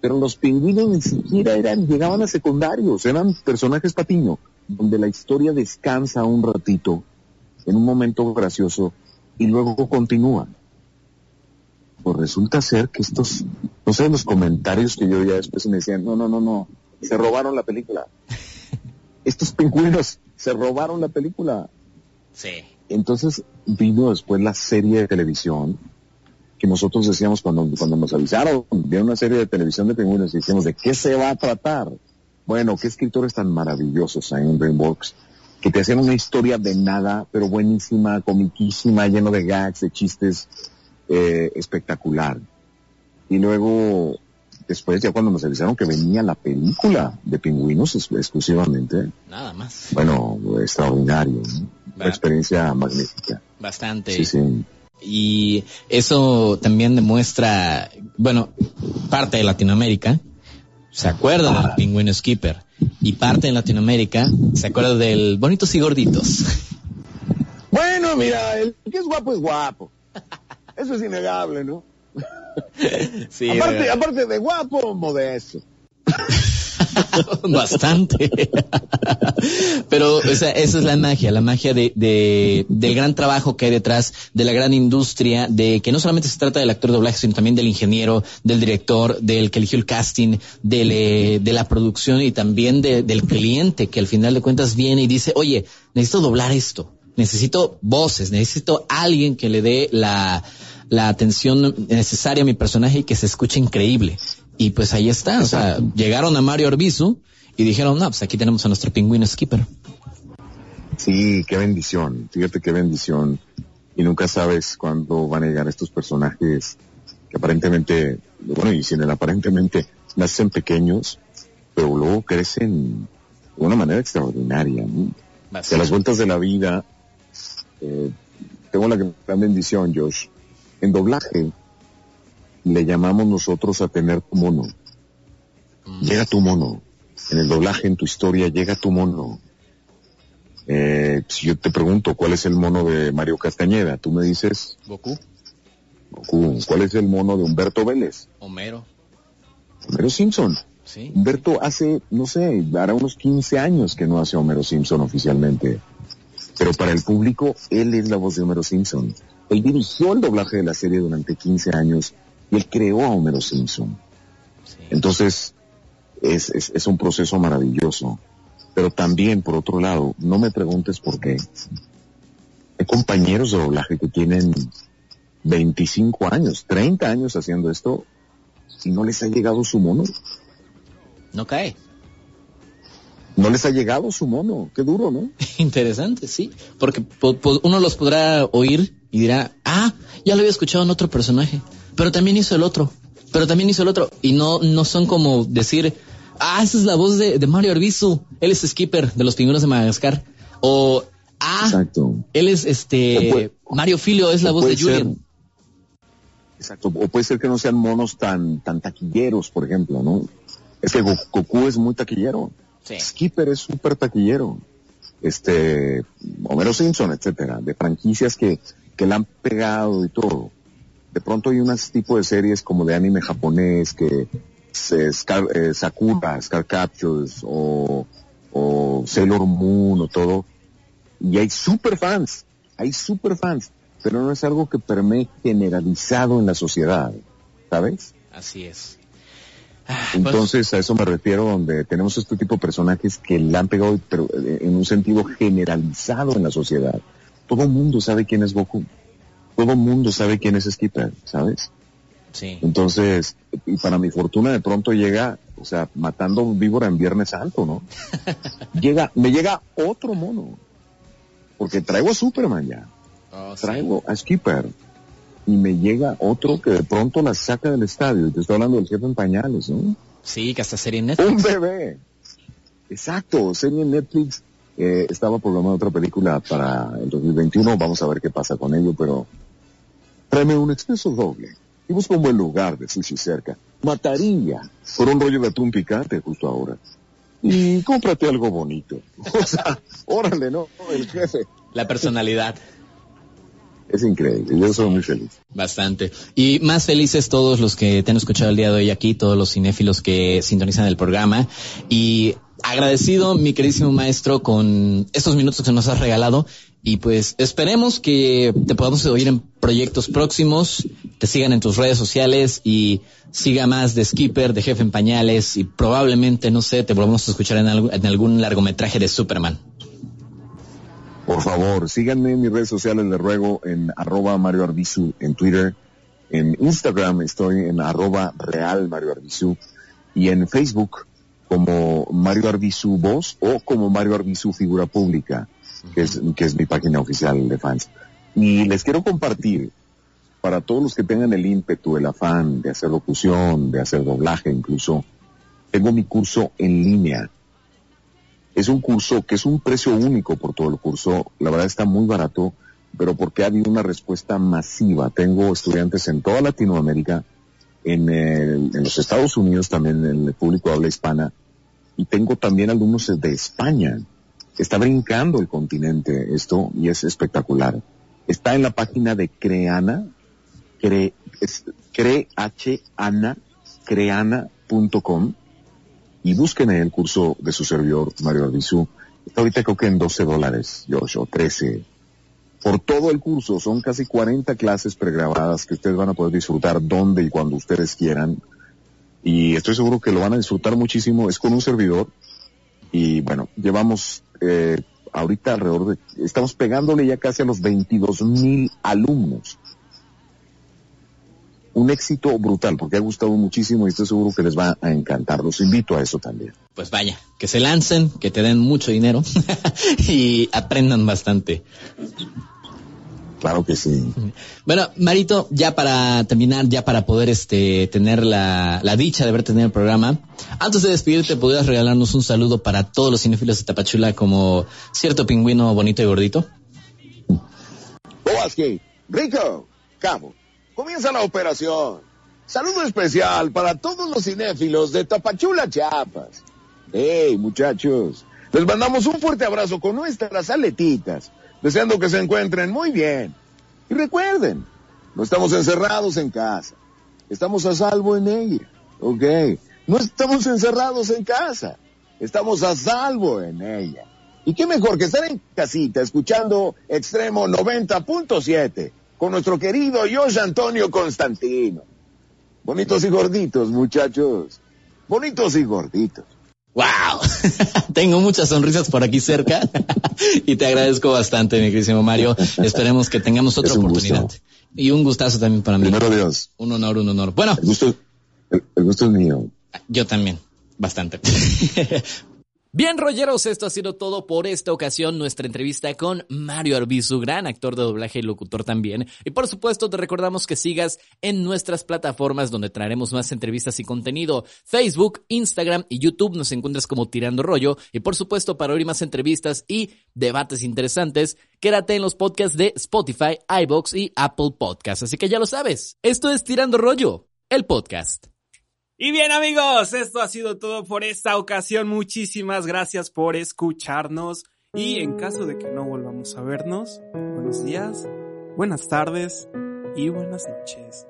Pero los pingüinos ni siquiera eran, llegaban a secundarios, eran personajes patiño, donde la historia descansa un ratito, en un momento gracioso, y luego continúa. Pues resulta ser que estos, no sé, los comentarios que yo ya después me decían, no, no, no, no, se robaron la película. [LAUGHS] estos pingüinos se robaron la película. Sí. Entonces vino después la serie de televisión que nosotros decíamos cuando, cuando nos avisaron, de una serie de televisión de pingüinos y decíamos, ¿de qué se va a tratar? Bueno, qué escritores tan maravillosos hay en Dreamworks, que te hacían una historia de nada, pero buenísima, comiquísima, lleno de gags, de chistes, eh, espectacular. Y luego después ya cuando nos avisaron que venía la película de pingüinos exclusivamente. Nada más. Bueno, extraordinario. Una experiencia magnífica. Bastante. Sí, sí. Y eso también demuestra, bueno, parte de Latinoamérica se acuerda del pingüino skipper y parte de Latinoamérica se acuerda del bonitos y gorditos. [LAUGHS] Bueno, mira, el que es guapo es guapo. Eso es innegable, ¿no? [LAUGHS] Sí, aparte, aparte de guapo, modesto. [LAUGHS] Bastante. Pero esa, esa es la magia, la magia de, de, del gran trabajo que hay detrás, de la gran industria, de que no solamente se trata del actor doblaje, sino también del ingeniero, del director, del que eligió el casting, de, de la producción y también de, del cliente que al final de cuentas viene y dice, oye, necesito doblar esto, necesito voces, necesito alguien que le dé la, la atención necesaria a mi personaje y que se escuche increíble. Y pues ahí está, o sea, llegaron a Mario Orbizu y dijeron, no, pues aquí tenemos a nuestro pingüino skipper. Sí, qué bendición, fíjate qué bendición. Y nunca sabes cuándo van a llegar estos personajes que aparentemente, bueno, y sin el aparentemente, nacen pequeños, pero luego crecen de una manera extraordinaria. ¿no? a las vueltas de la vida, eh, tengo la gran bendición, Josh, en doblaje le llamamos nosotros a tener tu mono. Mm. Llega tu mono. En el doblaje, en tu historia, llega tu mono. Eh, si yo te pregunto cuál es el mono de Mario Castañeda, tú me dices... Goku. Goku. ¿Cuál es el mono de Humberto Vélez? Homero. Homero Simpson. Sí. Humberto hace, no sé, hará unos 15 años que no hace Homero Simpson oficialmente. Pero para el público, él es la voz de Homero Simpson. Él dirigió el doblaje de la serie durante 15 años y él creó a Homero Simpson. Entonces, es, es, es, un proceso maravilloso. Pero también, por otro lado, no me preguntes por qué. Hay compañeros de doblaje que tienen 25 años, 30 años haciendo esto y no les ha llegado su mono. No cae. No les ha llegado su mono. Qué duro, ¿no? [LAUGHS] Interesante, sí. Porque uno los podrá oír y dirá, ah, ya lo había escuchado en otro personaje, pero también hizo el otro, pero también hizo el otro. Y no, no son como decir, ah, esa es la voz de, Mario Arbizu, él es skipper de los pingüinos de Madagascar. O, ah, él es este, Mario Filio es la voz de Julian. exacto, o puede ser que no sean monos tan, tan taquilleros, por ejemplo, ¿no? Es que Goku es muy taquillero. Skipper es súper taquillero. Este, Homero Simpson, etcétera, de franquicias que que la han pegado y todo. De pronto hay unas tipo de series como de anime japonés que se eh, Sakura, Scar Captures o, o Sailor Moon o todo. Y hay super fans, hay super fans, pero no es algo que permee generalizado en la sociedad, ¿sabes? Así es. Ah, pues Entonces a eso me refiero donde tenemos este tipo de personajes que la han pegado pero eh, en un sentido generalizado en la sociedad. Todo el mundo sabe quién es Goku. Todo mundo sabe quién es Skipper, ¿sabes? Sí. Entonces, y para mi fortuna de pronto llega, o sea, matando víbora en Viernes Santo, ¿no? [LAUGHS] llega, me llega otro mono. Porque traigo a Superman ya. Oh, traigo a Skipper. Y me llega otro que de pronto la saca del estadio. Y te estoy hablando del jefe en pañales, ¿no? Sí, que hasta serie Netflix. Un bebé. Exacto, serie en Netflix. Eh, estaba programando otra película para el 2021. Vamos a ver qué pasa con ello, pero tráeme un expreso doble y busca un buen lugar de sushi cerca. Mataría por un rollo de atún picante justo ahora. Y cómprate algo bonito. [LAUGHS] O sea, órale, ¿no? El jefe. La personalidad. Es increíble, yo soy muy feliz. Bastante. Y más felices todos los que te han escuchado el día de hoy aquí, todos los cinéfilos que sintonizan el programa. Y agradecido, mi queridísimo maestro, con estos minutos que nos has regalado. Y pues esperemos que te podamos oír en proyectos próximos, te sigan en tus redes sociales y siga más de Skipper, de Jefe en Pañales y probablemente, no sé, te volvamos a escuchar en, en algún largometraje de Superman. Por favor, síganme en mis redes sociales, les ruego, en arroba Mario Arbizu en Twitter. En Instagram estoy en arroba real Mario Arbizu. Y en Facebook como Mario Arbizu Voz o como Mario Arbizu Figura Pública, que es, que es mi página oficial de fans. Y les quiero compartir, para todos los que tengan el ímpetu, el afán de hacer locución, de hacer doblaje incluso, tengo mi curso en línea es un curso que es un precio único por todo el curso. La verdad está muy barato, pero porque ha habido una respuesta masiva. Tengo estudiantes en toda Latinoamérica, en, en los Estados Unidos también, en el público habla hispana, y tengo también alumnos de España. Está brincando el continente esto y es espectacular. Está en la página de Creana, cre, creana, creana.com y busquen en el curso de su servidor, Mario Ardizú. Está ahorita creo que en 12 dólares, Josh, o 13. Por todo el curso, son casi 40 clases pregrabadas que ustedes van a poder disfrutar donde y cuando ustedes quieran. Y estoy seguro que lo van a disfrutar muchísimo. Es con un servidor. Y bueno, llevamos eh, ahorita alrededor de, estamos pegándole ya casi a los 22 mil alumnos un éxito brutal porque ha gustado muchísimo y estoy seguro que les va a encantar. Los invito a eso también. Pues vaya, que se lancen, que te den mucho dinero [LAUGHS] y aprendan bastante. Claro que sí. Bueno, Marito, ya para terminar, ya para poder este tener la, la dicha de ver tener el programa, antes de despedirte, ¿podrías regalarnos un saludo para todos los cinéfilos de Tapachula como cierto pingüino bonito y gordito? Rico, Cabo, Comienza la operación. Saludo especial para todos los cinéfilos de Tapachula, Chiapas. Hey, muchachos, les mandamos un fuerte abrazo con nuestras aletitas, deseando que se encuentren muy bien. Y recuerden, no estamos encerrados en casa, estamos a salvo en ella, ¿ok? No estamos encerrados en casa, estamos a salvo en ella. Y qué mejor que estar en casita escuchando Extremo 90.7 con nuestro querido José Antonio Constantino. Bonitos y gorditos, muchachos. Bonitos y gorditos. ¡Wow! [LAUGHS] Tengo muchas sonrisas por aquí cerca [LAUGHS] y te agradezco bastante, mi querísimo Mario. Esperemos que tengamos otra oportunidad. Y un gustazo también para mí. Primero Dios. Un honor, un honor. Bueno. El gusto, el gusto es mío. Yo también. Bastante. [LAUGHS] Bien, rolleros, esto ha sido todo por esta ocasión, nuestra entrevista con Mario Arbizu, gran actor de doblaje y locutor también. Y por supuesto, te recordamos que sigas en nuestras plataformas donde traeremos más entrevistas y contenido. Facebook, Instagram y YouTube nos encuentras como Tirando Rollo. Y por supuesto, para oír más entrevistas y debates interesantes, quédate en los podcasts de Spotify, iBox y Apple Podcasts. Así que ya lo sabes, esto es Tirando Rollo, el podcast. Y bien amigos, esto ha sido todo por esta ocasión. Muchísimas gracias por escucharnos. Y en caso de que no volvamos a vernos, buenos días, buenas tardes y buenas noches.